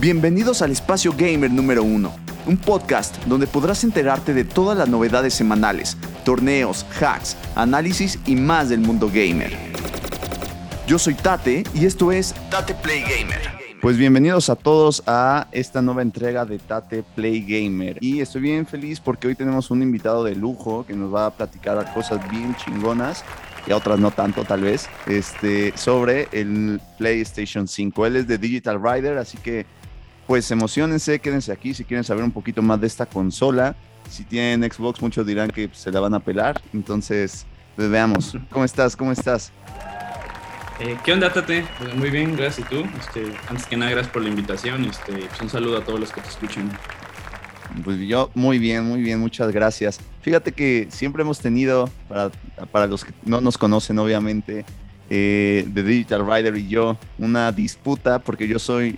Bienvenidos al Espacio Gamer número 1, un podcast donde podrás enterarte de todas las novedades semanales, torneos, hacks, análisis y más del mundo gamer. Yo soy Tate y esto es Tate Play Gamer. Pues bienvenidos a todos a esta nueva entrega de Tate Play Gamer. Y estoy bien feliz porque hoy tenemos un invitado de lujo que nos va a platicar cosas bien chingonas y a otras no tanto tal vez, este, sobre el PlayStation 5. Él es de Digital Rider, así que pues emocionense, quédense aquí si quieren saber un poquito más de esta consola. Si tienen Xbox, muchos dirán que se la van a pelar. Entonces, pues veamos. ¿Cómo estás? ¿Cómo estás? Eh, ¿Qué onda, Tate? Pues muy bien, gracias. ¿Y tú? Este, antes que nada, gracias por la invitación. Este, pues un saludo a todos los que te escuchan. Pues yo muy bien, muy bien, muchas gracias. Fíjate que siempre hemos tenido, para, para los que no nos conocen obviamente, eh, de Digital Rider y yo, una disputa porque yo soy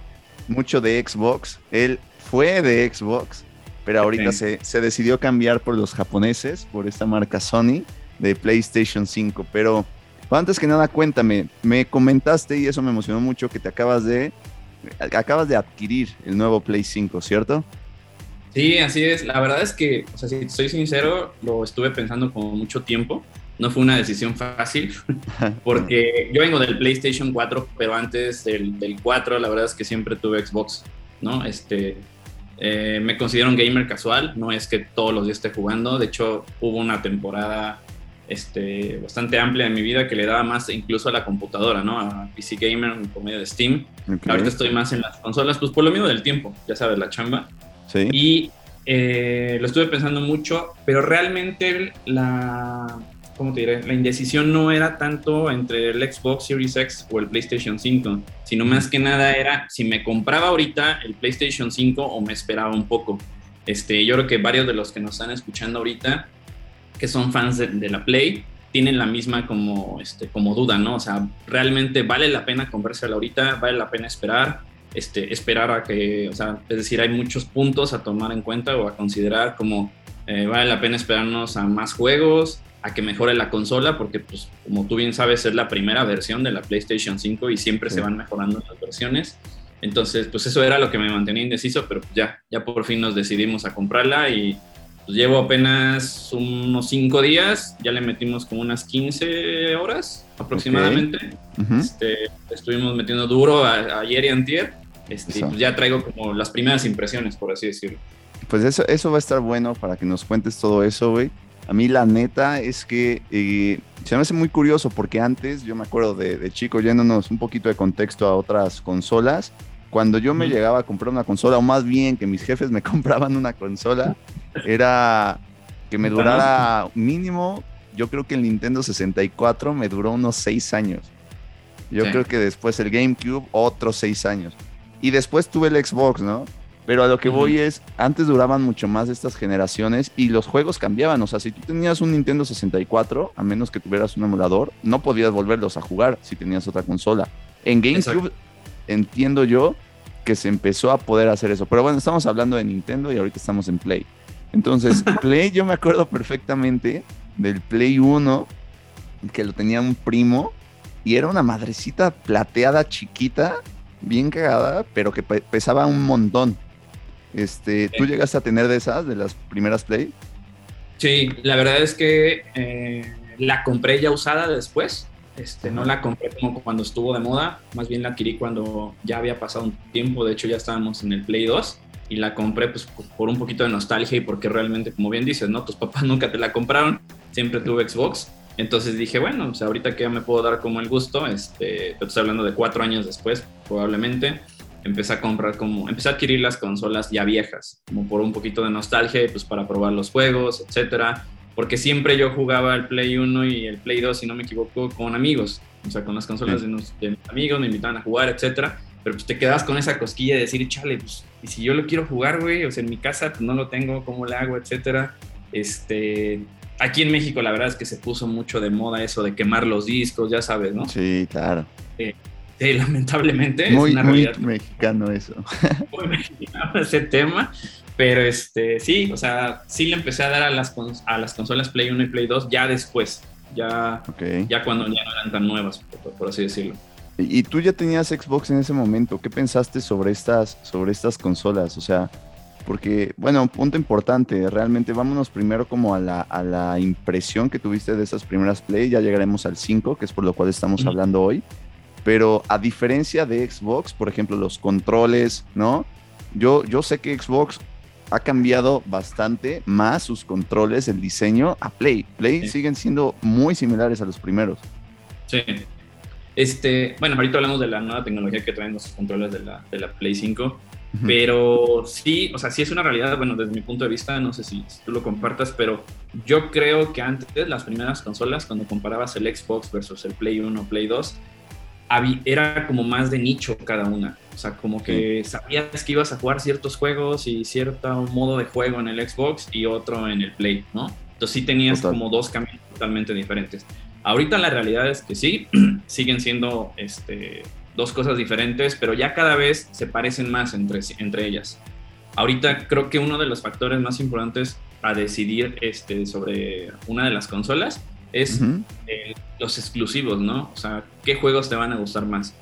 mucho de Xbox, él fue de Xbox, pero ahorita se, se decidió cambiar por los japoneses, por esta marca Sony de PlayStation 5, pero antes que nada, cuéntame, me comentaste y eso me emocionó mucho que te acabas de acabas de adquirir el nuevo Play 5, ¿cierto? Sí, así es. La verdad es que, o sea, si soy sincero, lo estuve pensando con mucho tiempo. No fue una decisión fácil, porque yo vengo del PlayStation 4, pero antes del, del 4, la verdad es que siempre tuve Xbox, ¿no? Este, eh, me considero un gamer casual, no es que todos los días esté jugando. De hecho, hubo una temporada este, bastante amplia en mi vida que le daba más incluso a la computadora, ¿no? A PC Gamer por medio de Steam. Ahorita estoy más en las consolas, pues por lo mismo del tiempo, ya sabes, la chamba. Sí. Y eh, lo estuve pensando mucho, pero realmente la, ¿cómo te diré? La indecisión no era tanto entre el Xbox Series X o el PlayStation 5, sino más que nada era si me compraba ahorita el PlayStation 5 o me esperaba un poco. Este, yo creo que varios de los que nos están escuchando ahorita que son fans de, la Play tienen la misma como, este, como duda, ¿no? O sea, realmente vale la pena comprársela ahorita, vale la pena esperar, este, esperar a que, o sea, es decir, hay muchos puntos a tomar en cuenta o a considerar como eh, vale la pena esperarnos a más juegos, a que mejore la consola, porque pues como tú bien sabes es la primera versión de la PlayStation 5 y siempre se van mejorando las versiones. Entonces, pues eso era lo que me mantenía indeciso, pero ya, ya por fin nos decidimos a comprarla y pues llevo apenas unos 5 días, ya le metimos como unas 15 horas aproximadamente. este, estuvimos metiendo duro ayer y antier. Este, pues ya traigo como las primeras impresiones, por así decirlo. Pues eso, eso va a estar bueno para que nos cuentes todo eso, güey. A mí la neta es que eh, se me hace muy curioso porque antes, yo me acuerdo de, de chico, yéndonos un poquito de contexto a otras consolas, cuando yo me llegaba a comprar una consola, o más bien que mis jefes me compraban una consola, era que me durara mínimo, yo creo que el Nintendo 64 me duró unos seis años. Yo creo que después el GameCube, otros seis años. Y después tuve el Xbox, ¿no? Pero a lo que voy es, antes duraban mucho más estas generaciones y los juegos cambiaban. O sea, si tú tenías un Nintendo 64, a menos que tuvieras un emulador, no podías volverlos a jugar si tenías otra consola. En GameCube entiendo yo que se empezó a poder hacer eso. Pero bueno, estamos hablando de Nintendo y ahorita estamos en Play. Entonces, Play, yo me acuerdo perfectamente del Play 1, que lo tenía un primo, y era una madrecita plateada chiquita, bien cagada, pero que pesaba un montón. Este, ¿Tú llegaste a tener de esas, de las primeras Play? Sí, la verdad es que eh, la compré ya usada después. Este, no la compré como cuando estuvo de moda, más bien la adquirí cuando ya había pasado un tiempo, de hecho ya estábamos en el Play 2 y la compré pues por un poquito de nostalgia y porque realmente, como bien dices, ¿no? Tus papás nunca te la compraron, siempre tuve Xbox, entonces dije, bueno, o sea, ahorita que ya me puedo dar como el gusto, este, te estoy hablando de cuatro años después, probablemente, empecé a comprar como, empecé a adquirir las consolas ya viejas, como por un poquito de nostalgia, pues para probar los juegos, etcétera porque siempre yo jugaba el Play 1 y el Play 2, si no me equivoco, con amigos, o sea, con las consolas de, mis amigos, me invitaban a jugar, etcétera, pero pues te quedas con esa cosquilla de decir, chale, pues, y si yo lo quiero jugar, güey, o sea, en mi casa pues no lo tengo, ¿cómo le hago, etcétera? Este, aquí en México la verdad es que se puso mucho de moda eso de quemar los discos, ya sabes, ¿no? Sí, claro. Eh, sí, lamentablemente muy, es una muy mexicano eso. Muy mexicano ese tema, pero este, sí, o sea, sí le empecé a dar a las, a las consolas Play 1 y Play 2 ya después, ya, ya cuando ya no eran tan nuevas, por, así decirlo. Y tú ya tenías Xbox en ese momento. ¿Qué pensaste sobre estas, sobre estas consolas? O sea, porque, bueno, punto importante, realmente vámonos primero como a la, a la impresión que tuviste de esas primeras Play, ya llegaremos al 5, que es por lo cual estamos hablando hoy, pero a diferencia de Xbox, por ejemplo, los controles, ¿no? Yo, yo sé que Xbox ha cambiado bastante más sus controles, el diseño a Play. Play siguen siendo muy similares a los primeros. Sí. Este, bueno, ahorita hablamos de la nueva tecnología que traen los controles de la, de la Play 5 pero sí, o sea, sí es una realidad, bueno, desde mi punto de vista, no sé si, tú lo compartas, pero yo creo que antes, las primeras consolas, cuando comparabas el Xbox versus el Play 1, Play 2, era como más de nicho cada una. O sea, como que sabías que ibas a jugar ciertos juegos y cierto modo de juego en el Xbox y otro en el Play, ¿no? Entonces sí tenías como dos caminos totalmente diferentes. Ahorita la realidad es que sí, siguen siendo este, dos cosas diferentes, pero ya cada vez se parecen más entre, entre ellas. Ahorita creo que uno de los factores más importantes a decidir este, sobre una de las consolas es los exclusivos, ¿no? O sea, ¿qué juegos te van a gustar más?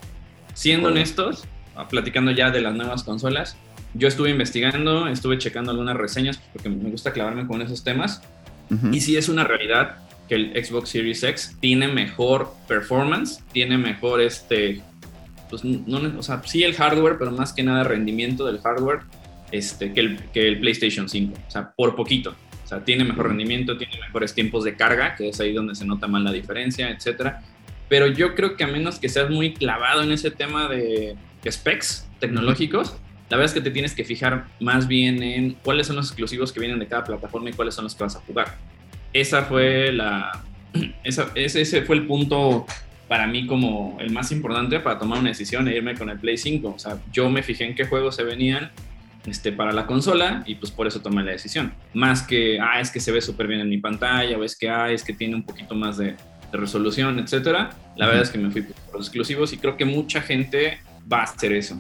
Siendo honestos, ah, platicando ya de las nuevas consolas, yo estuve investigando, estuve checando algunas reseñas porque me gusta clavarme con esos temas. Y sí es una realidad que el Xbox Series X tiene mejor performance, tiene mejor este, pues no, o sea, sí el hardware, pero más que nada rendimiento del hardware este, que, el, que el PlayStation 5, o sea, por poquito. Sea, tiene mejor rendimiento, tiene mejores tiempos de carga, que es ahí donde se nota más la diferencia, etcétera. Pero yo creo que a menos que seas muy clavado en ese tema de specs tecnológicos, la verdad es que te tienes que fijar más bien en cuáles son los exclusivos que vienen de cada plataforma y cuáles son los que vas a jugar. Esa fue la, esa, ese fue el punto para mí como el más importante para tomar una decisión e irme con el Play 5. O sea, yo me fijé en qué juegos se venían este, para la consola y pues por eso tomé la decisión. Más que, ah, es que se ve súper bien en mi pantalla o es que, ah, es que tiene un poquito más de, resolución, etcétera. La verdad es que me fui por los exclusivos y creo que mucha gente va a hacer eso.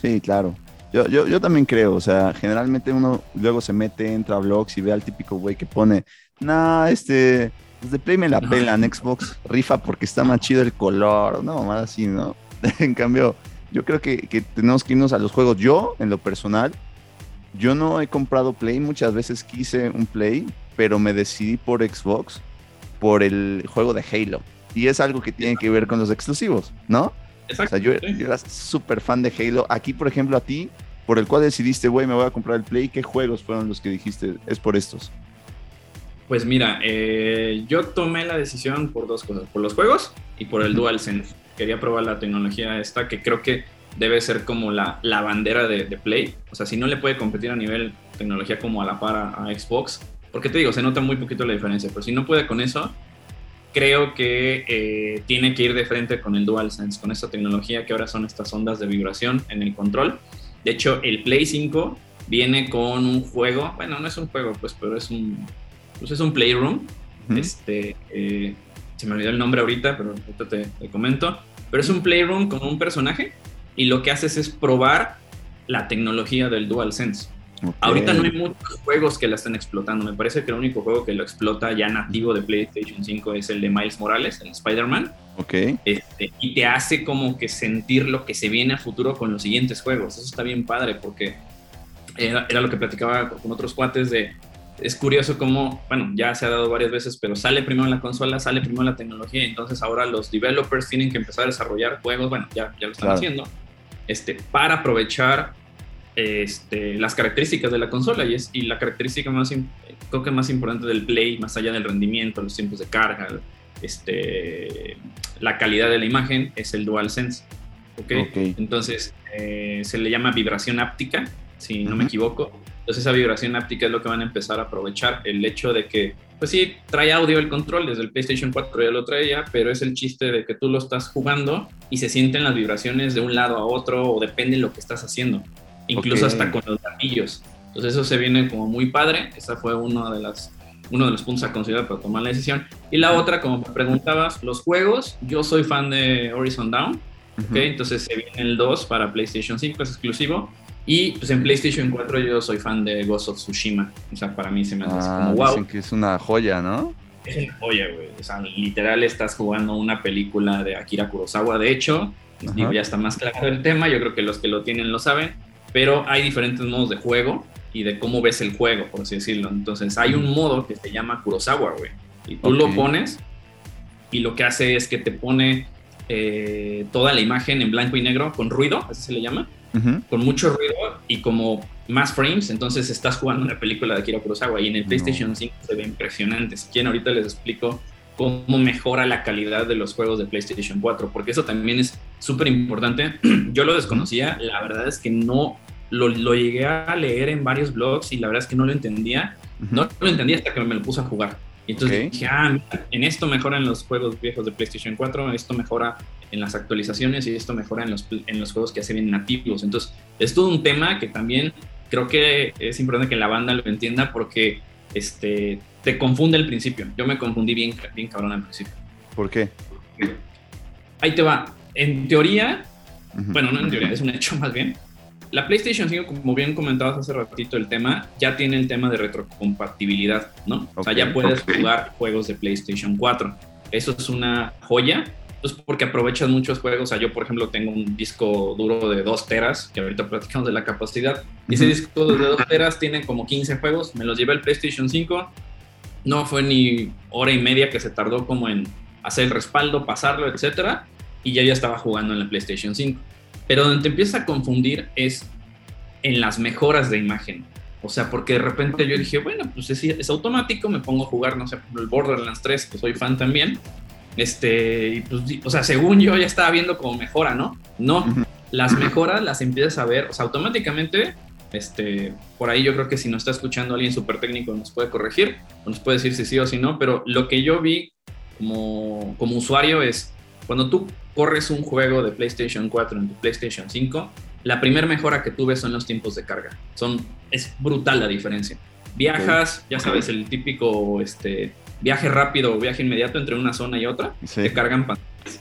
Sí, claro. Yo, yo, yo también creo, o sea, generalmente uno luego se mete, entra a blogs y ve al típico güey que pone, nah, este, pues de Play me la pelan, Xbox rifa porque está más chido el color, no, más así, ¿no? en cambio, yo creo que, tenemos que irnos a los juegos. Yo, en lo personal, yo no he comprado Play, muchas veces quise un Play, pero me decidí por Xbox por el juego de Halo. Y es algo que tiene que ver con los exclusivos, ¿no? Exacto. O sea, yo, yo era súper fan de Halo. Aquí, por ejemplo, a ti, por el cual decidiste, güey, me voy a comprar el Play, ¿qué juegos fueron los que dijiste? Es por estos. Pues mira, eh, yo tomé la decisión por dos cosas, por los juegos y por el DualSense. Quería probar la tecnología esta que creo que debe ser como la, la bandera de, Play. O sea, si no le puede competir a nivel tecnología como a la par a, Xbox, porque te digo, se nota muy poquito la diferencia, pero si no puede con eso, creo que eh, tiene que ir de frente con el DualSense, con esta tecnología que ahora son estas ondas de vibración en el control. De hecho, el Play 5 viene con un juego, bueno, no es un juego, pues, pero es un, pues es un playroom. Este, eh, se me olvidó el nombre ahorita, pero ahorita te, comento. Pero es un playroom con un personaje y lo que haces es probar la tecnología del DualSense. Ahorita no hay muchos juegos que la están explotando. Me parece que el único juego que lo explota ya nativo de PlayStation 5 es el de Miles Morales, el Spider-Man. Ok. Este, y te hace como que sentir lo que se viene a futuro con los siguientes juegos. Eso está bien padre porque era, era lo que platicaba con otros cuates de es curioso cómo, bueno, ya se ha dado varias veces, pero sale primero la consola, sale primero la tecnología, entonces ahora los developers tienen que empezar a desarrollar juegos, bueno, ya, ya lo están haciendo, este, para aprovechar este, las características de la consola y, es, y la característica más, creo que más importante del Play, más allá del rendimiento, los tiempos de carga, este, la calidad de la imagen, es el DualSense. ¿okay? okay. Entonces, eh, se le llama vibración áptica, si no me equivoco entonces esa vibración áptica es lo que van a empezar a aprovechar. El hecho de que, pues sí, trae audio el control, desde el PlayStation 4 ya lo traía, pero es el chiste de que tú lo estás jugando y se sienten las vibraciones de un lado a otro o depende de lo que estás haciendo. Incluso hasta con los gatillos. Entonces eso se viene como muy padre. Esa fue uno de las uno de los puntos a considerar para tomar la decisión. Y la otra, como me preguntabas, los juegos, yo soy fan de Horizon Down, entonces se viene el 2 para PlayStation 5, es exclusivo, y pues en PlayStation 4 yo soy fan de Ghost of Tsushima. O sea, para mí se me hace como wow. Ah, dicen que es una joya, ¿no? Es una joya, güey. O sea, literal estás jugando una película de Akira Kurosawa. De hecho, digo, ya está más claro el tema. Yo creo que los que lo tienen lo saben. Pero hay diferentes modos de juego y de cómo ves el juego, por así decirlo. Entonces, hay un modo que se llama Kurosawa, güey. Y tú lo pones y lo que hace es que te pone eh, toda la imagen en blanco y negro con ruido, así se le llama, con mucho ruido y como más frames, entonces estás jugando una película de Akira Kurosawa y en el PlayStation 5 se ve impresionante. Si quieren, ahorita les explico cómo mejora la calidad de los juegos de PlayStation 4, porque eso también es súper importante. Yo lo desconocía, la verdad es que no lo, lo, llegué a leer en varios blogs y la verdad es que no lo entendía. No lo entendía hasta que me lo puse a jugar. Y entonces dije, ah, en esto mejoran los juegos viejos de PlayStation 4, esto mejora en las actualizaciones y esto mejora en los, en los juegos que se ven nativos. Entonces, es todo un tema que también creo que es importante que la banda lo entienda porque este, te confunde al principio. Yo me confundí bien, bien cabrón al principio. ¿Por qué? Ahí te va. En teoría, bueno, no en teoría, es un hecho más bien. La PlayStation 5, como bien comentabas hace ratito el tema, ya tiene el tema de retrocompatibilidad, ¿no? o sea, ya puedes jugar juegos de PlayStation 4. Eso es una joya, pues porque aprovechas muchos juegos. O sea, yo, por ejemplo, tengo un disco duro de 2 teras, que ahorita platicamos de la capacidad. Y ese disco de 2 teras tiene como 15 juegos. Me los llevé al PlayStation 5. No fue ni hora y media que se tardó como en hacer el respaldo, pasarlo, etcétera. Y ya ya estaba jugando en la PlayStation 5. Pero donde te empieza a confundir es en las mejoras de imagen. O sea, porque de repente yo dije, bueno, pues es, es automático, me pongo a jugar, no sé, el Borderlands 3, que soy fan también. Este, y pues, o sea, según yo ya estaba viendo como mejora, ¿no? No, las mejoras las empiezas a ver, o sea, automáticamente, este, por ahí yo creo que si nos está escuchando alguien súper técnico nos puede corregir, o nos puede decir si sí o si no, pero lo que yo vi como, como usuario es, cuando tú corres un juego de PlayStation 4 en tu PlayStation 5, la primera mejora que tuve son los tiempos de carga. Son, es brutal la diferencia. Viajas, ya sabes, el típico este, viaje rápido o viaje inmediato entre una zona y otra, te cargan pantallas.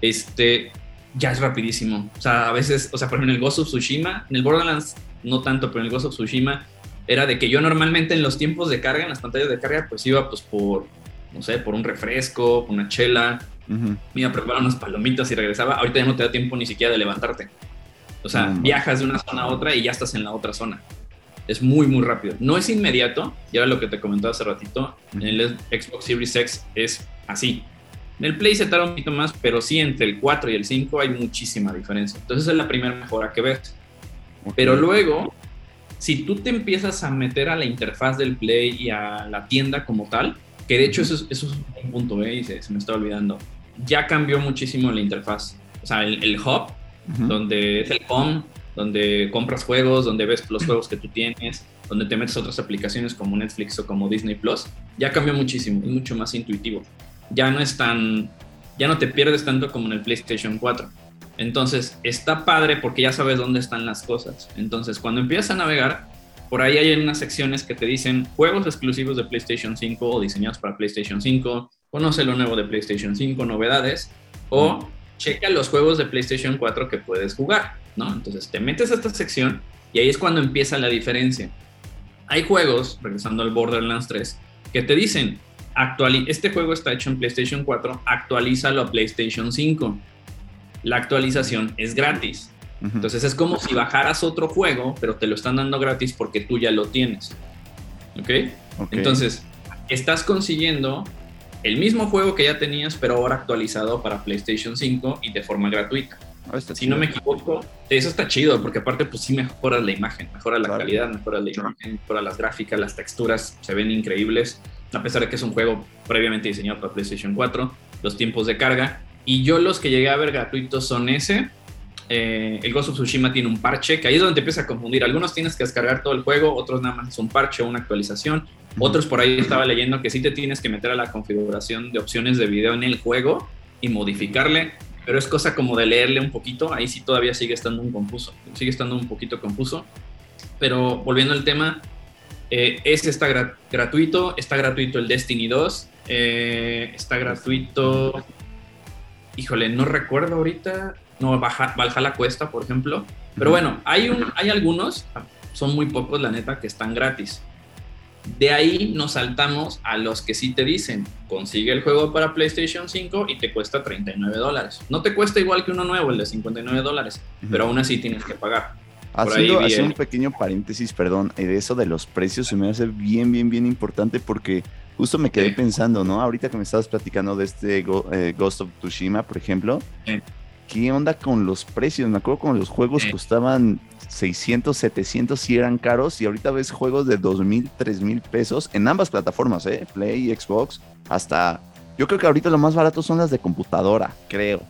Este, ya es rapidísimo. O sea, a veces, o sea, por ejemplo, en el Ghost of Tsushima, en el Borderlands no tanto, pero en el Ghost of Tsushima era de que yo normalmente en los tiempos de carga, en las pantallas de carga, pues iba pues por, no sé, por un refresco, una chela, me iba a preparar unas palomitas y regresaba. Ahorita ya no te da tiempo ni siquiera de levantarte. O sea, viajas de una zona a otra y ya estás en la otra zona. Es muy, muy rápido. No es inmediato, y era lo que te comentaba hace ratito. En el Xbox Series X es así. En el Play se tarda un poquito más, pero sí entre el 4 y el 5 hay muchísima diferencia. Entonces es la primera mejora que ves. Pero luego, si tú te empiezas a meter a la interfaz del Play y a la tienda como tal, que de hecho eso es, eso es un punto, ¿eh? y se, me está olvidando ya cambió muchísimo la interfaz. O sea, el, hub, donde es el home, donde compras juegos, donde ves los juegos que tú tienes, donde te metes otras aplicaciones como Netflix o como Disney Plus, ya cambió muchísimo, es mucho más intuitivo. Ya no es tan, ya no te pierdes tanto como en el PlayStation 4. Entonces, está padre porque ya sabes dónde están las cosas. Entonces, cuando empiezas a navegar, por ahí hay unas secciones que te dicen juegos exclusivos de PlayStation 5 o diseñados para PlayStation 5, conoce lo nuevo de PlayStation 5, novedades, o checa los juegos de PlayStation 4 que puedes jugar, ¿no? Entonces te metes a esta sección y ahí es cuando empieza la diferencia. Hay juegos, regresando al Borderlands 3, que te dicen, este juego está hecho en PlayStation 4, actualízalo a PlayStation 5. La actualización es gratis. Entonces es como si bajaras otro juego, pero te lo están dando gratis porque tú ya lo tienes. ¿Ok? Entonces, estás consiguiendo el mismo juego que ya tenías, pero ahora actualizado para PlayStation 5 y de forma gratuita. Ah, si no me equivoco, eso está chido, porque aparte pues sí mejora la imagen, mejora la calidad, mejora la imagen, mejora las gráficas, las texturas se ven increíbles, a pesar de que es un juego previamente diseñado para PlayStation 4, los tiempos de carga. Y yo los que llegué a ver gratuitos son ese, eh, el Ghost of Tsushima tiene un parche, que ahí es donde te empieza a confundir. Algunos tienes que descargar todo el juego, otros nada más es un parche o una actualización. Otros por ahí estaba leyendo que sí te tienes que meter a la configuración de opciones de video en el juego y modificarle, pero es cosa como de leerle un poquito, ahí sí todavía sigue estando un confuso, sigue estando un poquito confuso. Pero volviendo al tema, eh, este está gratuito, está gratuito el Destiny 2, eh, está gratuito, híjole, no recuerdo ahorita, no, Valhalla cuesta, por ejemplo. Pero bueno, hay, un, hay algunos, son muy pocos, la neta, que están gratis. De ahí nos saltamos a los que sí te dicen, consigue el juego para PlayStation 5 y te cuesta 39 dólares. No te cuesta igual que uno nuevo, el de 59 dólares, pero aún así tienes que pagar. Haciendo, haciendo un pequeño paréntesis, perdón, de eso de los precios se me hace bien, bien, bien importante porque justo me quedé pensando, ¿no? Ahorita que me estabas platicando de este eh, Ghost of Tsushima, por ejemplo, ¿qué onda con los precios? Me acuerdo cuando los juegos costaban 600, 700 y eran caros y ahorita ves juegos de 2.000, 3.000 pesos en ambas plataformas, ¿eh? Play y Xbox, hasta... Yo creo que ahorita lo más barato son las de computadora, creo,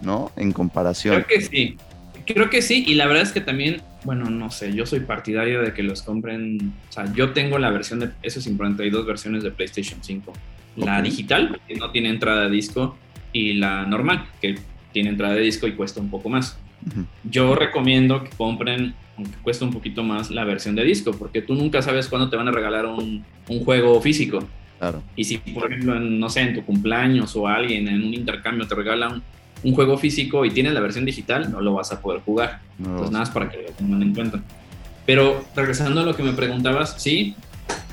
¿no? En comparación. Creo que sí. Creo que sí, y la verdad es que también, bueno, no sé, yo soy partidario de que los compren, o sea, yo tengo la versión de, eso es importante, hay dos versiones de PlayStation 5. La digital, que no tiene entrada de disco, y la normal, que tiene entrada de disco y cuesta un poco más. Yo recomiendo que compren, aunque cuesta un poquito más, la versión de disco, porque tú nunca sabes cuándo te van a regalar un, un juego físico. Claro. Y si, por ejemplo, no sé, en tu cumpleaños o alguien en un intercambio te regala un, un juego físico y tienes la versión digital, no lo vas a poder jugar. Entonces, nada más para que lo tengan en cuenta. Pero regresando a lo que me preguntabas, sí,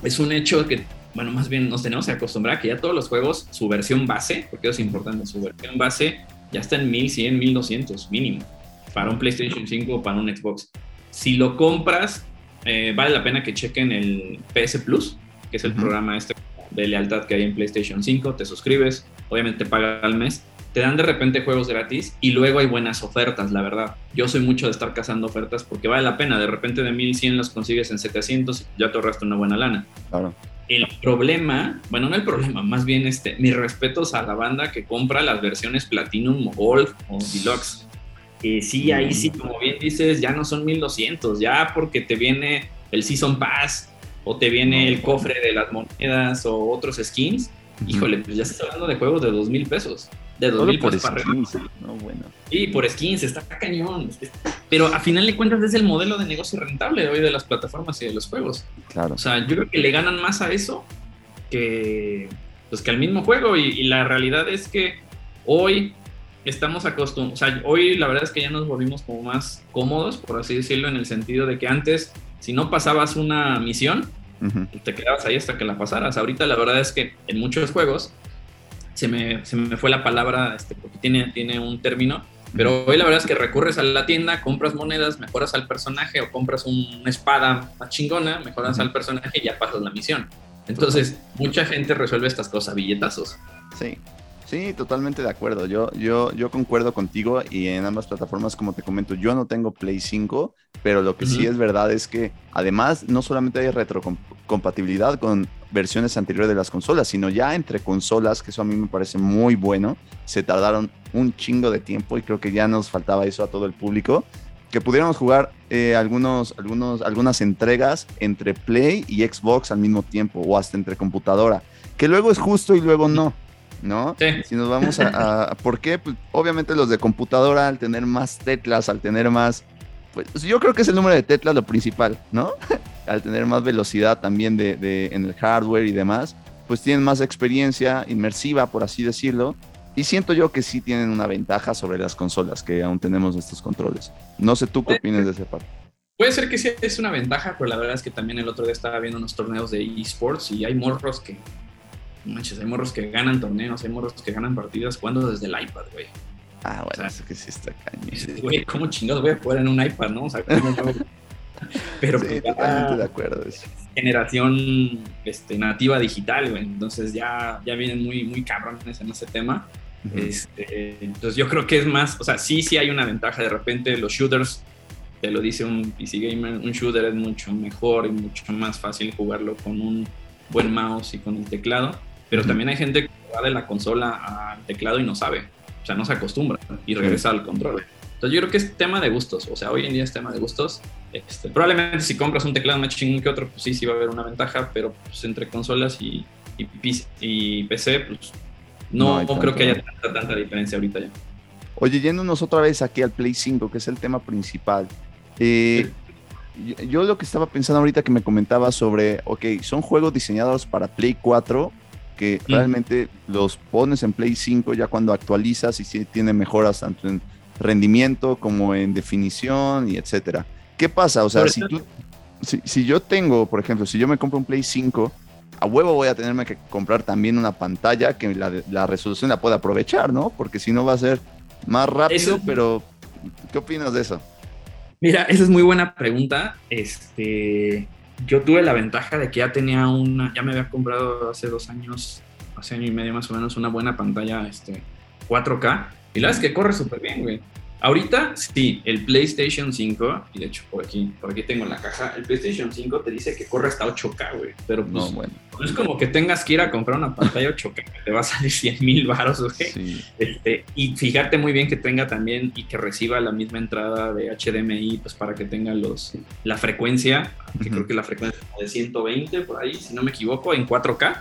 es un hecho que, bueno, más bien nos tenemos que acostumbrar a que ya todos los juegos, su versión base, porque eso es importante, su versión base ya está en 1100, 1200 mínimo, para un PlayStation 5 o para un Xbox. Si lo compras, eh, vale la pena que chequen el PS Plus, que es el programa este de lealtad que hay en PlayStation 5, te suscribes, obviamente paga al mes te dan de repente juegos gratis y luego hay buenas ofertas, la verdad. Yo soy mucho de estar cazando ofertas porque vale la pena. De repente de 1100 las consigues en 700 y ya te ahorraste una buena lana. Claro. El problema, bueno, no el problema, más bien este, mis respetos a la banda que compra las versiones Platinum, Gold o Deluxe. Que sí, ahí sí, como bien dices, ya no son 1200, ya porque te viene el Season Pass o te viene el cofre de las monedas o otros skins. Híjole, pues ya se está hablando de juegos de 2000 pesos de 2000 por skins, no, bueno. Y por skins, está cañón. Pero a final de cuentas es el modelo de negocio rentable hoy de las plataformas y de los juegos. Claro. O sea, yo creo que le ganan más a eso que, pues, que al mismo juego. Y, la realidad es que hoy estamos acostumbrados, o sea, hoy la verdad es que ya nos volvimos como más cómodos, por así decirlo, en el sentido de que antes, si no pasabas una misión, te quedabas ahí hasta que la pasaras. Ahorita la verdad es que en muchos juegos se me, se me fue la palabra, este, porque tiene, tiene un término, pero hoy la verdad es que recurres a la tienda, compras monedas, mejoras al personaje o compras una espada más chingona, mejoras al personaje y ya pasas la misión. Entonces, mucha gente resuelve estas cosas billetazos. Sí, Sí, totalmente de acuerdo. Yo, yo, yo concuerdo contigo y en ambas plataformas, como te comento, yo no tengo Play 5, pero lo que sí es verdad es que además no solamente hay retrocompatibilidad con versiones anteriores de las consolas, sino ya entre consolas, que eso a mí me parece muy bueno. Se tardaron un chingo de tiempo y creo que ya nos faltaba eso a todo el público. Que pudiéramos jugar eh, algunos, algunos, algunas entregas entre Play y Xbox al mismo tiempo o hasta entre computadora, que luego es justo y luego no. ¿no? Si nos vamos a, ¿Por qué? Pues obviamente los de computadora, al tener más teclas, al tener más... Pues yo creo que es el número de teclas lo principal, ¿no? al tener más velocidad también de, en el hardware y demás, pues tienen más experiencia inmersiva, por así decirlo. Y siento yo que sí tienen una ventaja sobre las consolas, que aún tenemos estos controles. No sé tú qué opinas de esa parte. Puede ser que sí es una ventaja, pero la verdad es que también el otro día estaba viendo unos torneos de esports y hay morros que manches, hay morros que ganan torneos, hay morros que ganan partidas jugando desde el iPad, güey. Ah, bueno, eso que sí está cañón. Güey, ¿cómo chingados voy a jugar en un iPad, no? O sea, Pero sí, totalmente de acuerdo. Generación este, nativa digital, güey. Entonces ya, ya vienen muy, muy cabrones en ese tema. este, entonces yo creo que es más, o sea, sí, sí hay una ventaja. De repente los shooters, te lo dice un PC gamer, un shooter es mucho mejor y mucho más fácil jugarlo con un buen mouse y con el teclado pero también hay gente que va de la consola al teclado y no sabe, o sea, no se acostumbra y regresa al control. Entonces yo creo que es tema de gustos, o sea, hoy en día es tema de gustos. Este, probablemente si compras un teclado más chingón que otro, pues sí, sí va a haber una ventaja, pero pues entre consolas y, y, PC, pues no, creo que haya tanta, tanta diferencia ahorita ya. Oye, yéndonos otra vez aquí al Play 5, que es el tema principal. Eh, yo, lo que estaba pensando ahorita que me comentaba sobre, ok, son juegos diseñados para Play 4, que realmente los pones en Play 5 ya cuando actualizas y si tiene mejoras tanto en rendimiento como en definición y etcétera. ¿Qué pasa? O sea, si tú... si, si, yo tengo, por ejemplo, si yo me compro un Play 5, a huevo voy a tenerme que comprar también una pantalla que la, la resolución la pueda aprovechar, ¿no? Porque si no va a ser más rápido, pero ¿qué opinas de eso? Mira, esa es muy buena pregunta. Este, yo tuve la ventaja de que ya tenía una, ya me había comprado hace dos años, hace año y medio más o menos, una buena pantalla este, 4K. Y la verdad es que corre súper bien, güey. Ahorita, sí, el PlayStation 5, y de hecho por aquí, por aquí tengo la caja, el PlayStation 5 te dice que corre hasta 8K, güey. Pero pues, no, bueno. no es como que tengas que ir a comprar una pantalla 8K, que te va a salir 100 mil baros, güey. Este, y fíjate muy bien que tenga también y que reciba la misma entrada de HDMI, pues para que tenga los, la frecuencia, que creo que la frecuencia de 120 por ahí, si no me equivoco, en 4K.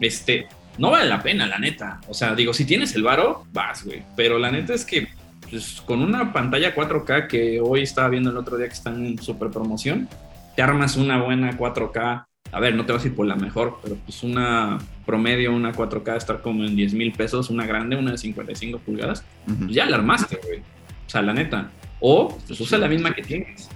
Este, no vale la pena, la neta. O sea, digo, si tienes el varo, vas, güey. Pero la neta es que pues, con una pantalla 4K que hoy estaba viendo el otro día que está en super promoción, te armas una buena 4K. A ver, no te vas a ir por la mejor, pero pues una promedio, una 4K, estar como en 10 mil pesos, una grande, una de 55 pulgadas, pues ya la armaste, güey. O sea, la neta. O pues usa la misma que tienes.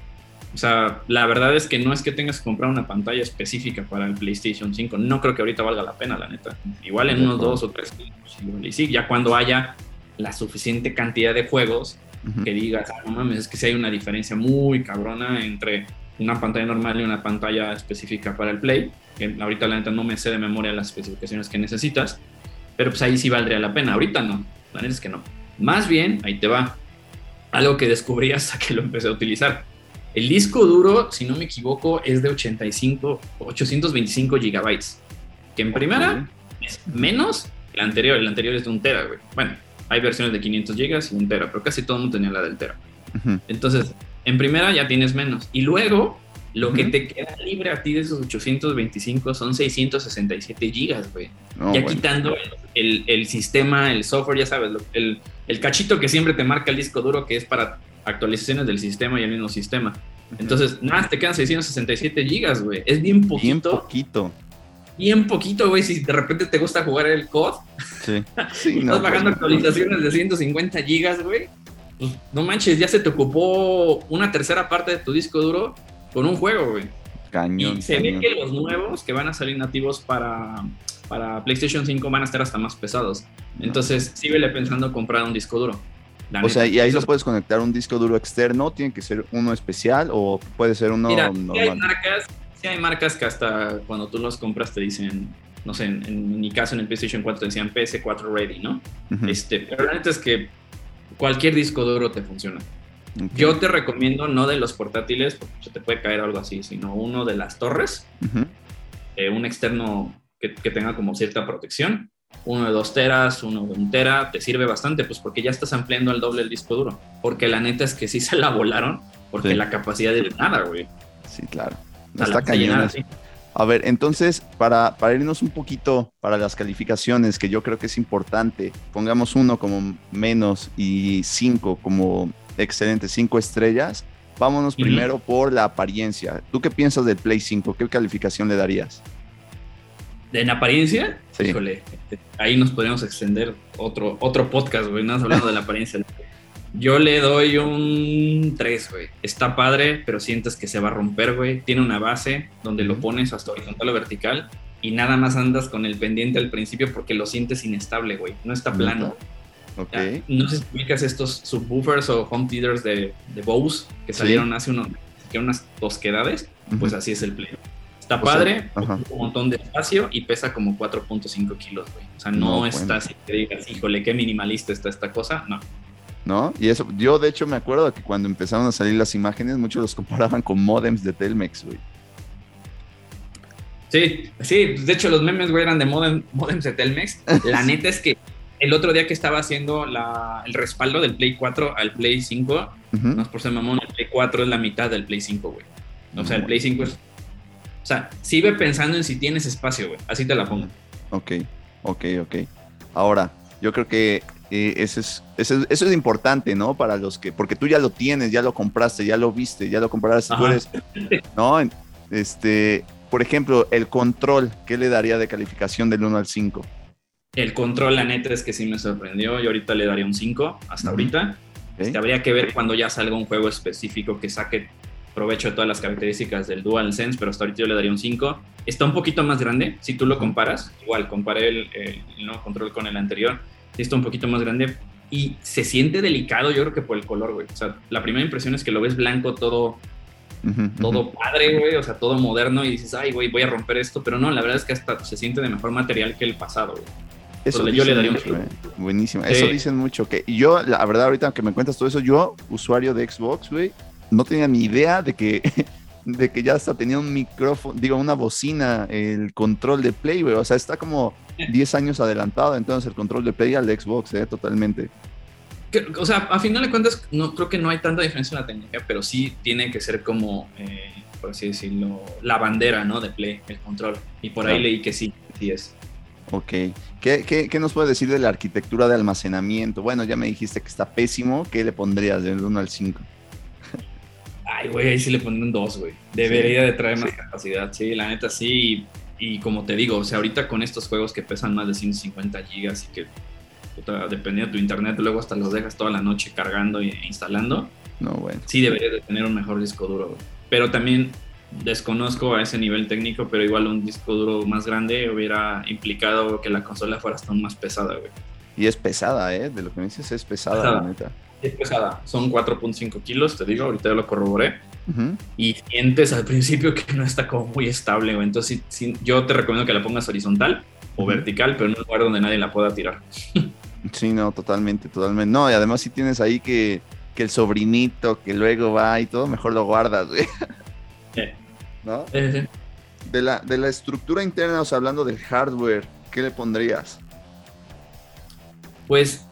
O sea, la verdad es que no es que tengas que comprar una pantalla específica para el PlayStation 5. No creo que ahorita valga la pena, la neta. Igual en unos dos o tres años. Y sí, ya cuando haya la suficiente cantidad de juegos que digas, ah, no mames, es que si hay una diferencia muy cabrona entre una pantalla normal y una pantalla específica para el Play, que ahorita la neta no me sé de memoria las especificaciones que necesitas, pero pues ahí sí valdría la pena, ahorita no, la neta es que no. Más bien, ahí te va, algo que descubrí hasta que lo empecé a utilizar. El disco duro, si no me equivoco, es de 85, 825 gigabytes, que en primera es menos que el anterior, el anterior es de un tera, güey. Bueno, hay versiones de 500 GB y un tera, pero casi todo el mundo tenía la del tera. Entonces, en primera ya tienes menos. Y luego, lo que te queda libre a ti de esos 825 son 667 gigas, güey. ya quitando el, el, sistema, el software, ya sabes, el, el, cachito que siempre te marca el disco duro que es para actualizaciones del sistema y el mismo sistema. Entonces, nada, te quedan 667 gigas, güey. Es bien poquito. Bien poquito bien poquito, güey, si de repente te gusta jugar el COD. Sí. sí estás bajando pues, actualizaciones de 150 gigas, güey. Pues, no manches, ya se te ocupó una tercera parte de tu disco duro con un juego, güey. Cañón. Y se ve que los nuevos que van a salir nativos para, para PlayStation 5 van a estar hasta más pesados. Entonces, síguele pensando comprar un disco duro. O sea, y ahí lo puedes conectar un disco duro externo, tiene que ser uno especial o puede ser uno normal. Hay marcas hay marcas que hasta cuando tú los compras te dicen, no sé, en, mi caso en el PlayStation 4 te decían PS4 ready, ¿no? este, pero la neta es que cualquier disco duro te funciona. Yo te recomiendo no de los portátiles, porque se te puede caer algo así, sino uno de las torres, eh, un externo que, que, tenga como cierta protección, uno de dos teras, uno de un tera, te sirve bastante, pues porque ya estás ampliando al doble el disco duro. Porque la neta es que sí se la volaron, porque la capacidad de nada, güey. Sí, claro. Está cañón. A ver, entonces, para, para irnos un poquito para las calificaciones, que yo creo que es importante, pongamos uno como menos y cinco como excelente, cinco estrellas. Vámonos primero por la apariencia. ¿Tú qué piensas del Play 5? ¿Qué calificación le darías? ¿En apariencia? Sí. Híjole, ahí nos podríamos extender otro, otro podcast, güey, no hablando de la apariencia yo le doy un 3, güey. Está padre, pero sientes que se va a romper, güey. Tiene una base donde lo pones hasta horizontal o vertical y nada más andas con el pendiente al principio porque lo sientes inestable, güey. No está plano. Okay. no sé si ubicas estos subwoofers o home theaters de, de Bose que salieron hace unos, que unas tosquedades. Pues así es el Play. Está padre, un montón de espacio y pesa como 4.5 kilos, güey. O sea, no, está así que digas, híjole, qué minimalista está esta cosa. No. ¿no? Y eso, yo de hecho me acuerdo que cuando empezaron a salir las imágenes, muchos los comparaban con modems de Telmex, güey. Sí, sí, de hecho los memes, güey, eran de modems de Telmex. La neta es que el otro día que estaba haciendo el respaldo del Play 4 al Play 5, no es por ser mamón, el Play 4 es la mitad del Play 5, güey. O sea, el Play 5 es... O sea, sigue pensando en si tienes espacio, güey. Así te la pongo. Ok, ok, ok. Ahora, yo creo que eh, eso, es, eso, es, importante, ¿no? Para los que, porque tú ya lo tienes, ya lo compraste, ya lo viste, ya lo compraste, tú eres, ¿no? Este, por ejemplo, el control, ¿qué le daría de calificación del 1 al 5? El control, la neta, es que sí me sorprendió. Yo ahorita le daría un 5, hasta ahorita. Este, habría que ver cuando ya salga un juego específico que saque provecho de todas las características del DualSense, pero hasta ahorita yo le daría un 5. Está un poquito más grande, si tú lo comparas, igual comparé el, el, nuevo control con el anterior, está un poquito más grande y se siente delicado, yo creo que por el color, güey. O sea, la primera impresión es que lo ves blanco, todo, todo padre, güey, o sea, todo moderno y dices, ay, güey, voy a romper esto, pero no, la verdad es que hasta se siente de mejor material que el pasado, güey. Eso yo le daría mucho, un... Eh. Buenísimo. Eso dicen mucho. Que yo, la verdad, ahorita que me cuentas todo eso, yo, usuario de Xbox, güey, no tenía ni idea de que, de que ya hasta tenía un micrófono, digo, una bocina, el control de Play, güey. O sea, está como 10 años adelantado entonces el control de Play al de Xbox, ¿eh? Totalmente. o sea, a final de cuentas, no, creo que no hay tanta diferencia en la tecnología, pero sí tiene que ser como, eh, por así decirlo, la bandera, ¿no? De Play, el control. Y por ahí leí que sí, sí es. Ok. ¿Qué, ¿Qué, qué, nos puede decir de la arquitectura de almacenamiento? Bueno, ya me dijiste que está pésimo. ¿Qué le pondrías del 1 al 5? Ay, güey, ahí sí le pondré un 2, güey. Debería de traer más capacidad. Sí, la neta sí. Y, como te digo, o sea, ahorita con estos juegos que pesan más de 150 gigas y que dependiendo de tu internet, luego hasta los dejas toda la noche cargando e instalando. No, bueno. Sí debería de tener un mejor disco duro, güey. Pero también desconozco a ese nivel técnico, pero igual un disco duro más grande hubiera implicado que la consola fuera hasta más pesada, güey. Y es pesada, ¿eh? De lo que me dices, es pesada, la neta. Es pesada. Son 4.5 kilos, te digo, ahorita ya lo corroboré. Y sientes al principio que no está como muy estable, güey. Entonces, yo te recomiendo que la pongas horizontal o vertical, pero en un lugar donde nadie la pueda tirar. sí, no, totalmente, totalmente. No, y además si tienes ahí que, que el sobrinito que luego va y todo, mejor lo guardas, güey. ¿no? De, la, de la estructura interna, o sea, hablando del hardware, ¿qué le pondrías? Pues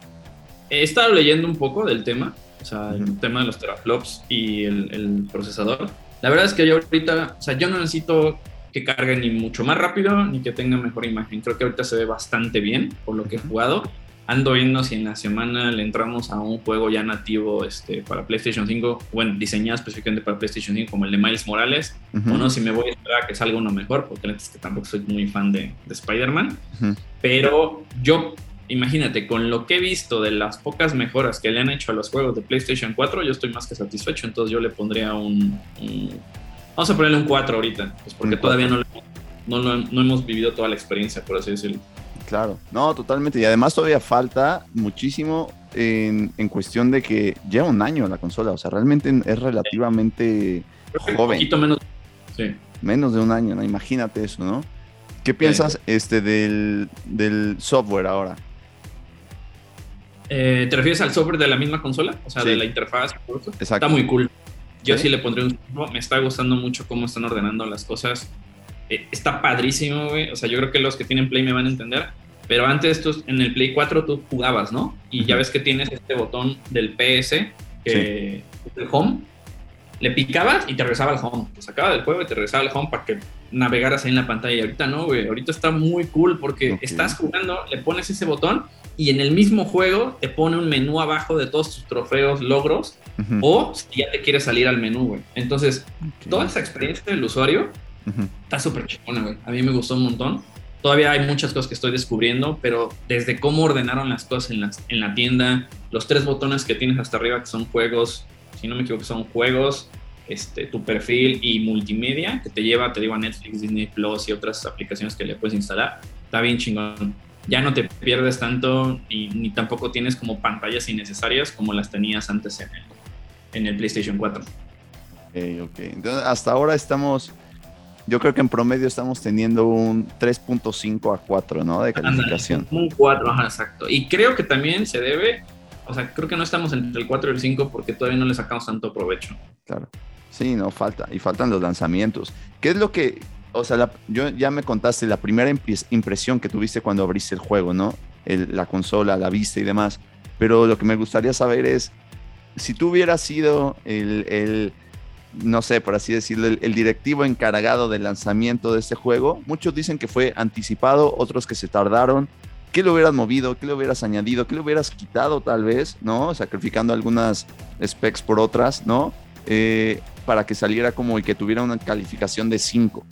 he estado leyendo un poco del tema, o sea, el tema de los teraflops y el, procesador. La verdad es que yo ahorita, o sea, yo no necesito que cargue ni mucho más rápido ni que tenga mejor imagen. Creo que ahorita se ve bastante bien por lo que he jugado. Ando viendo si en la semana le entramos a un juego ya nativo este, para PlayStation 5, bueno, diseñado específicamente para PlayStation 5, como el de Miles Morales, o no, si me voy a esperar a que salga uno mejor, porque es que tampoco soy muy fan de, Spider-Man, pero yo, imagínate, con lo que he visto de las pocas mejoras que le han hecho a los juegos de PlayStation 4, yo estoy más que satisfecho, entonces yo le pondría un... vamos a ponerle un 4 ahorita, pues porque todavía no, no, no hemos vivido toda la experiencia, por así decirlo. Claro, no, totalmente. Y además todavía falta muchísimo en, cuestión de que lleva un año la consola. O sea, realmente es relativamente joven. Un poquito menos. Sí. Menos de un año, ¿no? Imagínate eso, ¿no? ¿Qué piensas este, del, software ahora? Eh, ¿Te refieres al software de la misma consola? O sea, de la interfaz. Exacto. Está muy cool. Yo ¿Sí? le pondré un... Me está gustando mucho cómo están ordenando las cosas. Eh, está padrísimo, güey. O sea, yo creo que los que tienen Play me van a entender. Pero antes tú, en el Play 4 tú jugabas, ¿no? Y ya ves que tienes este botón del PS, que es el home. Le picabas y te regresaba al home. Te sacaba del juego y te regresaba al home para que navegaras ahí en la pantalla. Y ahorita no, güey. Ahorita está muy cool porque estás jugando, le pones ese botón y en el mismo juego te pone un menú abajo de todos tus trofeos, logros. O si ya te quieres salir al menú, güey. Entonces, toda esa experiencia del usuario está súper chingona, güey. A mí me gustó un montón. Todavía hay muchas cosas que estoy descubriendo, pero desde cómo ordenaron las cosas en, en la tienda, los tres botones que tienes hasta arriba que son juegos, si no me equivoco, son juegos, este, tu perfil y multimedia, que te lleva, te digo, a Netflix, Disney Plus y otras aplicaciones que le puedes instalar. Está bien chingón. Ya no te pierdes tanto y ni tampoco tienes como pantallas innecesarias como las tenías antes en el, en el PlayStation 4. Ok, ok. Entonces, hasta ahora estamos yo creo que en promedio estamos teniendo un 3.5 a 4, ¿no? De calificación. Un 4, ajá, exacto. Y creo que también se debe, o sea, creo que no estamos entre el 4 y el 5 porque todavía no le sacamos tanto provecho. Claro. Sí, no, falta. Y faltan los lanzamientos. ¿Qué es lo que, o sea, yo ya me contaste la primera impresión que tuviste cuando abriste el juego, ¿no? la consola, la vista y demás. Pero lo que me gustaría saber es, si tú hubieras sido el no sé, por así decirlo, el, directivo encargado del lanzamiento de este juego. Muchos dicen que fue anticipado, otros que se tardaron. ¿Qué le hubieras movido? ¿Qué le hubieras añadido? ¿Qué le hubieras quitado tal vez? ¿No? Sacrificando algunas specs por otras, ¿no? Eh, para que saliera como y que tuviera una calificación de 5.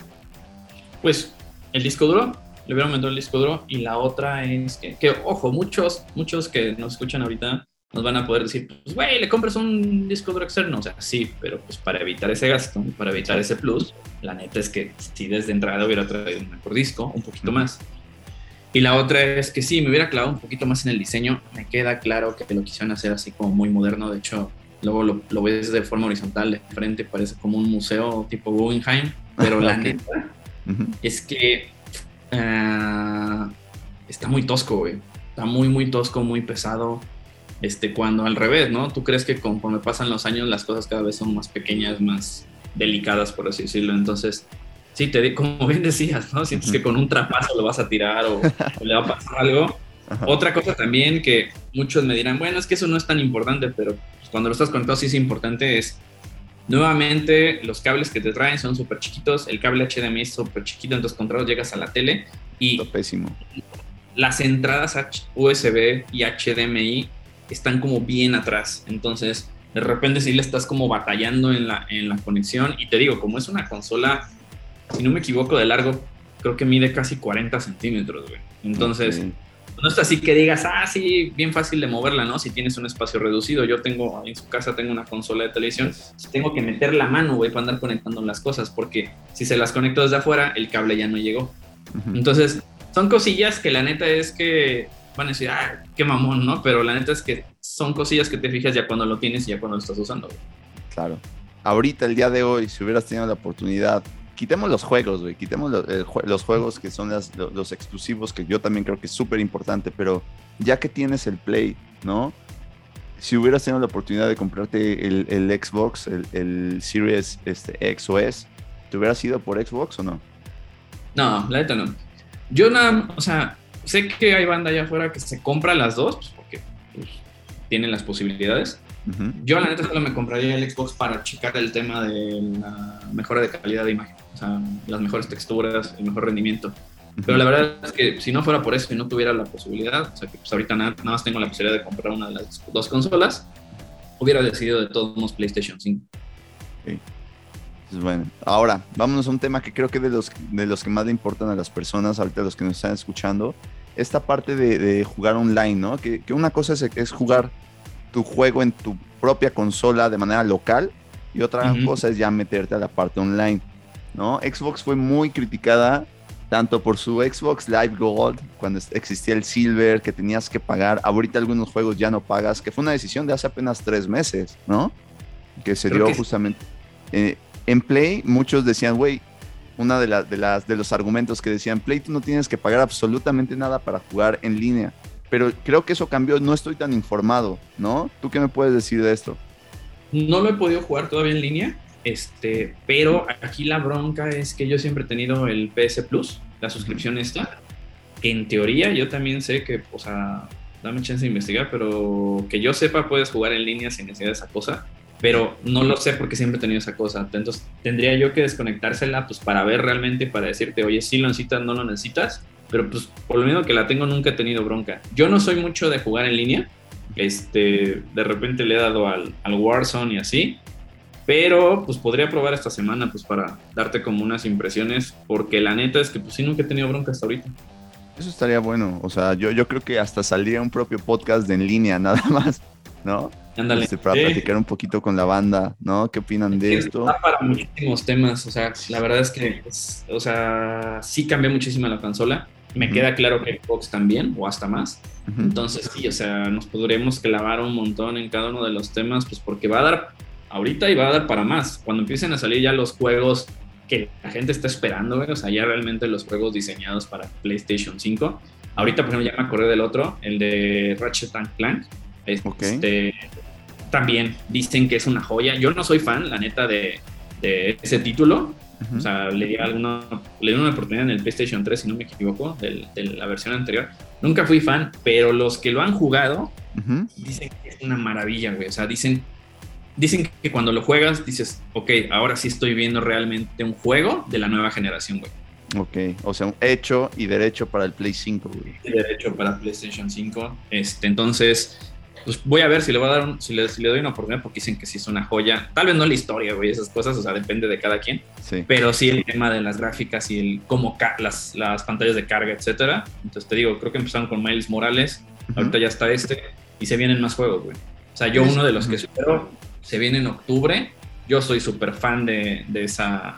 Pues el disco duro, le hubiera aumentado el disco duro y la otra es que, que, ojo, muchos, muchos que nos escuchan ahorita nos van a poder decir, pues, güey, le compras un disco duro externo. O sea, sí, pero pues para evitar ese gasto, para evitar ese plus, la neta es que si desde entrada hubiera traído un mejor disco, un poquito más. Y la otra es que sí, me hubiera clavado un poquito más en el diseño. Me queda claro que lo quisieron hacer así como muy moderno. De hecho, luego lo, lo ves de forma horizontal, de frente, parece como un museo tipo Guggenheim. Pero la neta es que uh, está muy tosco, güey. Está muy, muy tosco, muy pesado este, cuando al revés, ¿no? Tú crees que conforme pasan los años las cosas cada vez son más pequeñas, más delicadas, por así decirlo. Entonces, sí, te como bien decías, ¿no? Sientes que con un trapazo lo vas a tirar o, le va a pasar algo. Otra cosa también que muchos me dirán, bueno, es que eso no es tan importante, pero pues, cuando lo estás conectado sí es importante, es nuevamente los cables que te traen son súper chiquitos, el cable HDMI es súper chiquito, entonces contra llegas a la tele y... pésimo. Las entradas USB y HDMI están como bien atrás. Entonces, de repente sí le estás como batallando en la, en la conexión. Y te digo, como es una consola, si no me equivoco, de largo, creo que mide casi 40 centímetros, güey. Entonces, no está así que digas, ah, sí, bien fácil de moverla, ¿no? Si tienes un espacio reducido. Yo tengo, en su casa tengo una consola de televisión, tengo que meter la mano, güey, para andar conectando las cosas, porque si se las conecto desde afuera, el cable ya no llegó. Entonces, son cosillas que la neta es que van a decir, ah, qué mamón, ¿no? Pero la neta es que son cosillas que te fijas ya cuando lo tienes y ya cuando lo estás usando. Claro. Ahorita, el día de hoy, si hubieras tenido la oportunidad, quitemos los juegos, güey, quitemos los, juegos que son los, exclusivos, que yo también creo que es súper importante, pero ya que tienes el Play, ¿no? Si hubieras tenido la oportunidad de comprarte el, Xbox, el, Series este, X o S, ¿te hubieras ido por Xbox o no? No, la neta no. Yo nada, o sea, sé que hay banda allá afuera que se compra las dos, pues, porque pues, tienen las posibilidades. Yo, la neta, solo me compraría el Xbox para checar el tema de la mejora de calidad de imagen, o sea, las mejores texturas, el mejor rendimiento. Pero la verdad es que si no fuera por eso y no tuviera la posibilidad, o sea, que pues ahorita nada, más tengo la posibilidad de comprar una de las dos consolas, hubiera decidido de todos modos PlayStation 5. Pues bueno, ahora vámonos a un tema que creo que de los, de los que más le importan a las personas, ahorita los que nos están escuchando, esta parte de, jugar online, ¿no? Que, una cosa es, jugar tu juego en tu propia consola de manera local y otra cosa es ya meterte a la parte online, ¿no? Xbox fue muy criticada tanto por su Xbox Live Gold, cuando existía el Silver, que tenías que pagar, ahorita algunos juegos ya no pagas, que fue una decisión de hace apenas tres meses, ¿no? Que se dio justamente... Eh, en Play muchos decían, güey, una de, las de, las, de los argumentos que decían, Play, tú no tienes que pagar absolutamente nada para jugar en línea. Pero creo que eso cambió, no estoy tan informado, ¿no? ¿Tú qué me puedes decir de esto? No lo he podido jugar todavía en línea, este, pero aquí la bronca es que yo siempre he tenido el PS Plus, la suscripción esta, que en teoría yo también sé que, o sea, dame chance de investigar, pero que yo sepa puedes jugar en línea sin necesidad de esa cosa pero no lo sé porque siempre he tenido esa cosa. Entonces tendría yo que desconectársela pues para ver realmente, para decirte, oye, si lo necesitas, no lo necesitas, pero pues por lo menos que la tengo nunca he tenido bronca. Yo no soy mucho de jugar en línea, este, de repente le he dado al, al Warzone y así, pero pues podría probar esta semana pues para darte como unas impresiones, porque la neta es que pues sí nunca he tenido bronca hasta ahorita. Eso estaría bueno, o sea, yo, yo creo que hasta saldría un propio podcast de en línea nada más, ¿no? Este, para platicar un poquito con la banda, ¿no? ¿Qué opinan de esto? para muchísimos temas, o sea, la verdad es que, o sea, sí cambió muchísimo la consola. Me queda claro que Xbox también, o hasta más. Entonces, sí, o sea, nos podremos clavar un montón en cada uno de los temas, pues porque va a dar ahorita y va a dar para más. Cuando empiecen a salir ya los juegos que la gente está esperando, o sea, ya realmente los juegos diseñados para PlayStation 5. Ahorita, por ejemplo, ya me acordé del otro, el de Ratchet Clank. Este, también dicen que es una joya. Yo no soy fan, la neta, de, ese título. O sea, le di, alguna, le di una oportunidad en el PlayStation 3, si no me equivoco, de la versión anterior. Nunca fui fan, pero los que lo han jugado dicen que es una maravilla, güey. O sea, dicen, dicen que cuando lo juegas dices, ok, ahora sí estoy viendo realmente un juego de la nueva generación, güey. Ok, o sea, un hecho y derecho para el Play 5, güey. Y derecho para PlayStation 5. Este, entonces, pues voy a ver si le voy a dar si, le, doy una oportunidad porque dicen que sí es una joya. Tal vez no la historia, güey, esas cosas, o sea, depende de cada quien. Sí. Pero sí el tema de las gráficas y el cómo las, las pantallas de carga, etcétera. Entonces te digo, creo que empezaron con Miles Morales, ahorita ya está este. y se vienen más juegos, güey. O sea, yo uno de los que espero se viene en octubre. Yo soy súper fan de, de, esa,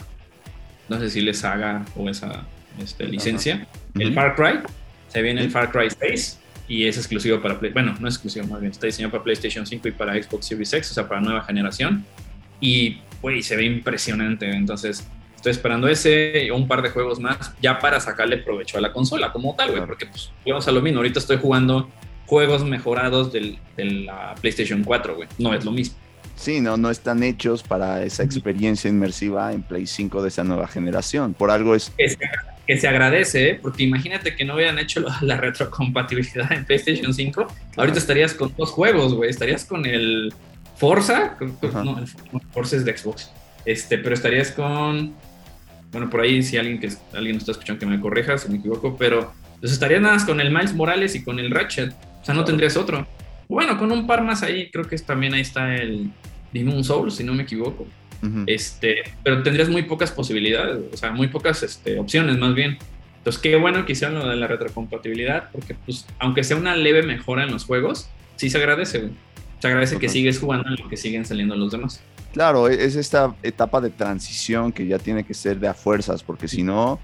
no sé si les haga o esa este, licencia. El Far Cry, se viene el Far Cry 6 y es exclusivo para Play, bueno, no es exclusivo, más bien está diseñado para PlayStation 5 y para Xbox Series X, o sea, para nueva generación. Y, güey, se ve impresionante. Entonces, estoy esperando ese y un par de juegos más ya para sacarle provecho a la consola como tal, güey, porque pues vamos a lo mismo. Ahorita estoy jugando juegos mejorados del, de la PlayStation 4, güey. No es lo mismo. Sí, no, no están hechos para esa experiencia inmersiva en Play 5 de esa nueva generación. Por algo es que se agradece, ¿eh? porque imagínate que no hubieran hecho la retrocompatibilidad en PlayStation 5, ahorita estarías con dos juegos, güey, estarías con el Forza, no, el Forza es de Xbox, este, pero estarías con, bueno, por ahí si alguien que alguien está escuchando que me corrija si me equivoco, pero pues estarías nada más con el Miles Morales y con el Ratchet, o sea, no tendrías otro. Bueno, con un par más ahí, creo que también ahí está el Demon Souls, si no me equivoco este, pero tendrías muy pocas posibilidades, o sea, muy pocas este, opciones más bien. Entonces, qué bueno que hicieron lo de la retrocompatibilidad, porque pues, aunque sea una leve mejora en los juegos, sí se agradece, Se agradece que sigues jugando en lo que siguen saliendo los demás. Claro, e-, es esta etapa de transición que ya tiene que ser de a fuerzas, porque si no,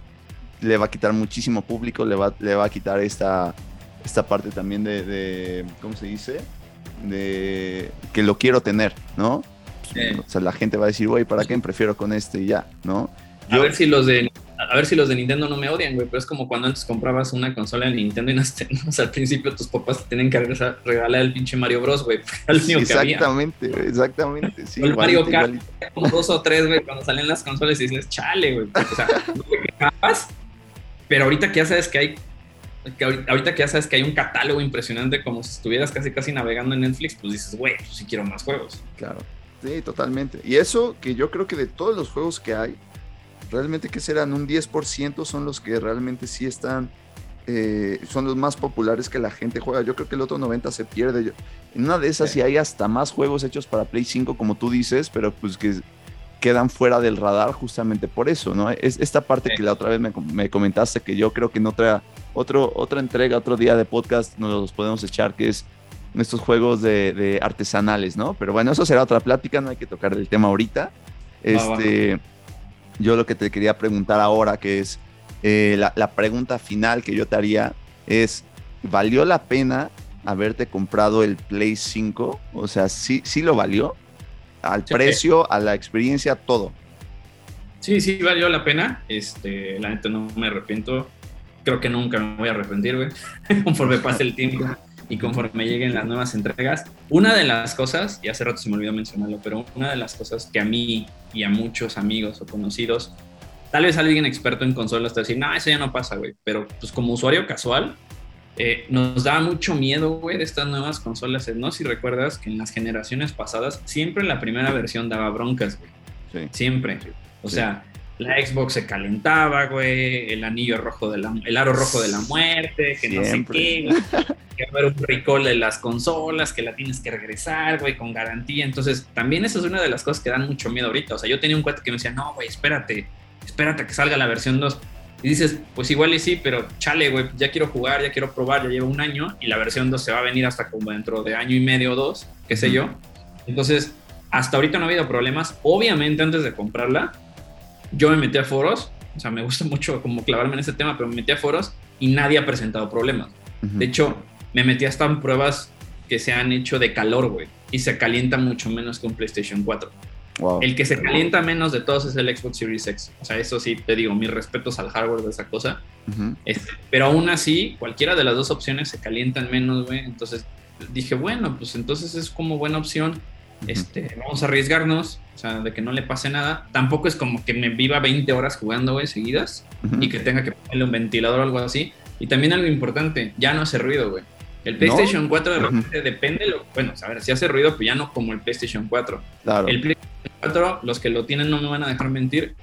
le va a quitar muchísimo público, le va, le va a quitar esta, esta parte también de, de, ¿cómo se dice? De que lo quiero tener, ¿no? O sea, la gente va a decir, güey, ¿para qué? Prefiero con este y ya, ¿no? A ver si los de a ver si los de Nintendo no me odian, güey, pero es como cuando antes comprabas una consola de Nintendo y no, o sea, al principio tus papás te tienen que regalar el pinche Mario Bros, güey, exactamente, exactamente, sí. el Mario Kart, como dos o tres, güey, cuando salen las consolas y dices, chale, güey, o sea, no te quejabas, pero ahorita que ya sabes que hay que ahorita que ya sabes que hay un catálogo impresionante como si estuvieras casi casi navegando en Netflix, pues dices, güey, pues sí quiero más juegos. Claro. Sí, totalmente. Y eso que yo creo que de todos los juegos que hay, realmente que serán un 10% son los que realmente sí están, eh, son los más populares que la gente juega. Yo creo que el otro 90% se pierde. en una de esas sí. hay hasta más juegos hechos para Play 5, como tú dices, pero pues que quedan fuera del radar justamente por eso, ¿no? Es esta parte que la otra vez me, comentaste que yo creo que en otra, otro, otra entrega, otro día de podcast nos los podemos echar, que es estos juegos de, artesanales, ¿no? Pero bueno, eso será otra plática, no hay que tocar el tema ahorita. Este, yo lo que te quería preguntar ahora, que es eh, la, pregunta final que yo te haría, es, ¿valió la pena haberte comprado el Play 5? O sea, ¿sí, sí lo valió? Al precio, a la experiencia, todo. Sí, sí, valió la pena. Este, la neta no me arrepiento. Creo que nunca me voy a arrepentir, güey. Conforme pase el tiempo y conforme lleguen las nuevas entregas. Una de las cosas, y hace rato se me olvidó mencionarlo, pero una de las cosas que a mí y a muchos amigos o conocidos, tal vez alguien experto en consolas te va a decir, no, eso ya no pasa, güey, pero pues como usuario casual, eh, nos da mucho miedo, güey, de estas nuevas consolas. No si recuerdas que en las generaciones pasadas siempre la primera versión daba broncas, güey. Sí. Siempre. O sea, la Xbox se calentaba, güey, el anillo rojo de la, el aro rojo de la muerte, que no sé qué, que va a haber un recall de las consolas, que la tienes que regresar, güey, con garantía. Entonces, también eso es una de las cosas que dan mucho miedo ahorita. O sea, yo tenía un cuate que me decía, no, güey, espérate, espérate a que salga la versión 2. Y dices, pues igual y sí, pero chale, güey, ya quiero jugar, ya quiero probar, ya llevo un año y la versión 2 se va a venir hasta como dentro de año y medio o dos, qué sé yo. Entonces, hasta ahorita no ha habido problemas. Obviamente, antes de comprarla, yo me metí a foros, o sea, me gusta mucho como clavarme en ese tema, pero me metí a foros y nadie ha presentado problemas. De hecho, me metí hasta en pruebas que se han hecho de calor, güey, y se calienta mucho menos que un PlayStation 4. El que se calienta menos de todos es el Xbox Series X. O sea, eso sí, te digo, mis respetos al hardware de esa cosa. Este, pero aún así, cualquiera de las dos opciones se calientan menos, güey. Entonces dije, bueno, pues entonces es como buena opción este, vamos a arriesgarnos, o sea, de que no le pase nada. Tampoco es como que me viva 20 horas jugando, güey, seguidas y que tenga que ponerle un ventilador o algo así. Y también algo importante, ya no hace ruido, güey. El PlayStation 4 de repente depende, lo, bueno, a ver, si hace ruido, pero ya no como el PlayStation 4. Claro. El PlayStation 4, los que lo tienen no me van a dejar mentir,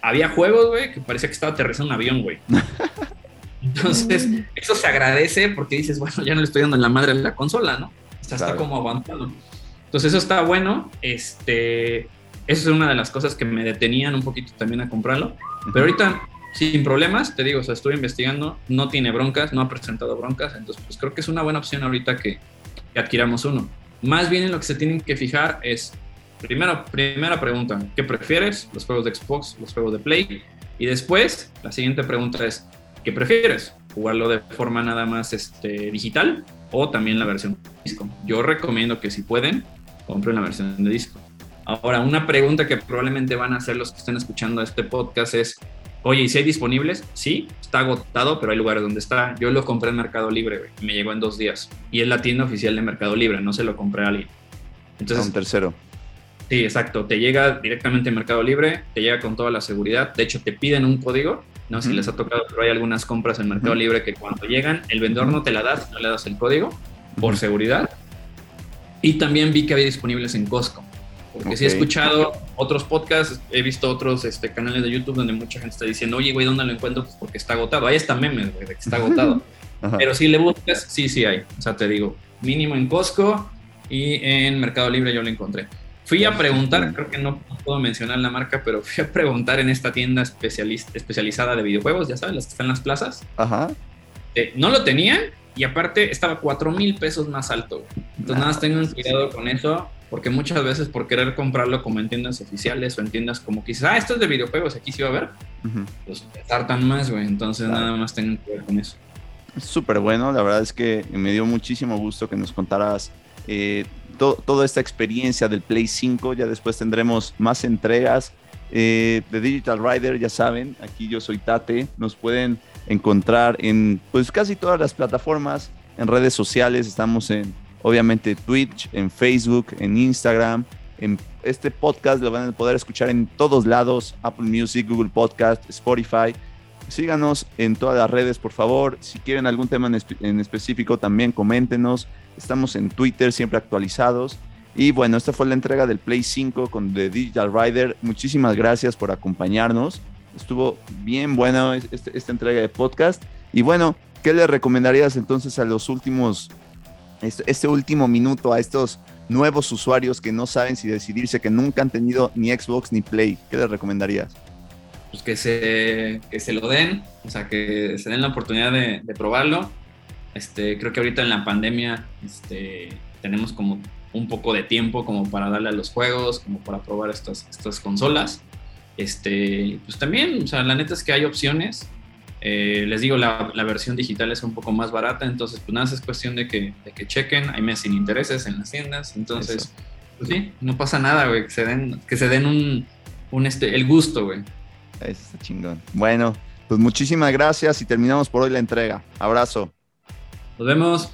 había juegos, güey, que parecía que estaba aterrizando un avión, güey. Entonces, eso se agradece porque dices, bueno, ya no le estoy dando en la madre a la consola, ¿no? O sea, está como aguantado. Entonces eso está bueno. Este, eso es una de las cosas que me detenían un poquito también a comprarlo. Pero ahorita, sin problemas, te digo, o sea, estuve investigando, no tiene broncas, no ha presentado broncas. Entonces, pues creo que es una buena opción ahorita que, que adquiramos uno. Más bien en lo que se tienen que fijar es, primero, primera pregunta, ¿qué prefieres? ¿Los juegos de Xbox, los juegos de Play? Y después, la siguiente pregunta es, ¿qué prefieres? ¿Jugarlo de forma nada más este, digital o también la versión disco? Yo recomiendo que si pueden, compren la versión de disco. Ahora, una pregunta que probablemente van a hacer los que estén escuchando este podcast es, oye, ¿y si hay disponibles? Sí, está agotado, pero hay lugares donde está. Yo lo compré en Mercado Libre, y me llegó en dos días. Y es la tienda oficial de Mercado Libre, no se lo compré a alguien. Entonces, a un tercero. Sí, exacto. Te llega directamente en Mercado Libre, te llega con toda la seguridad. De hecho, te piden un código. No sé si les ha tocado, pero hay algunas compras en Mercado Libre que cuando llegan, el vendedor no te la da, no le das el código por seguridad. Y también vi que había disponibles en Costco. Porque sí he escuchado otros podcasts, he visto otros este, canales de YouTube donde mucha gente está diciendo, oye, güey, ¿dónde lo encuentro? Pues porque está agotado. Ahí está memes, güey, de que está agotado. Pero si le buscas, sí, sí hay. O sea, te digo, mínimo en Costco y en Mercado Libre yo lo encontré. Fui a preguntar, creo que no puedo mencionar la marca, pero fui a preguntar en esta tienda especializada de videojuegos, ya sabes, las que están en las plazas. Ajá. Eh, no lo tenían y aparte estaba 4 mil pesos más alto. Entonces, nada más tengan cuidado con eso, porque muchas veces por querer comprarlo como en tiendas oficiales o en tiendas como que ah, esto es de videojuegos, aquí sí va a haber, pues tartan más, güey. Entonces, nada más tengan cuidado con eso. Súper bueno, la verdad es que me dio muchísimo gusto que nos contaras eh, toda esta experiencia del Play 5. Ya después tendremos más entregas eh, de Digital Rider, ya saben, aquí yo soy Tate, nos pueden encontrar en pues casi todas las plataformas, en redes sociales, estamos en obviamente Twitch, en Facebook, en Instagram, en este podcast lo van a poder escuchar en todos lados, Apple Music, Google Podcast, Spotify. Síganos en todas las redes, por favor. Si quieren algún tema en, específico, también coméntenos. Estamos en Twitter, siempre actualizados. Y bueno, esta fue la entrega del Play 5 con The Digital Rider. Muchísimas gracias por acompañarnos. Estuvo bien buena este, esta entrega de podcast. Y bueno, ¿qué le recomendarías entonces a los últimos, este, último minuto, a estos nuevos usuarios que no saben si decidirse, que nunca han tenido ni Xbox ni Play? ¿Qué les recomendarías? pues que se, que se lo den, o sea, que se den la oportunidad de, probarlo. Este, creo que ahorita en la pandemia este, tenemos como un poco de tiempo como para darle a los juegos, como para probar estas, estas consolas. Este, pues también, o sea, la neta es que hay opciones. Eh, les digo, la, la, versión digital es un poco más barata, entonces pues nada, es cuestión de que, de que chequen, hay meses sin intereses en las tiendas, entonces, pues sí, no pasa nada, güey, que se den, que se den un, un este, el gusto, güey. Eso está chingón. Bueno, pues muchísimas gracias y terminamos por hoy la entrega. Abrazo. Nos vemos.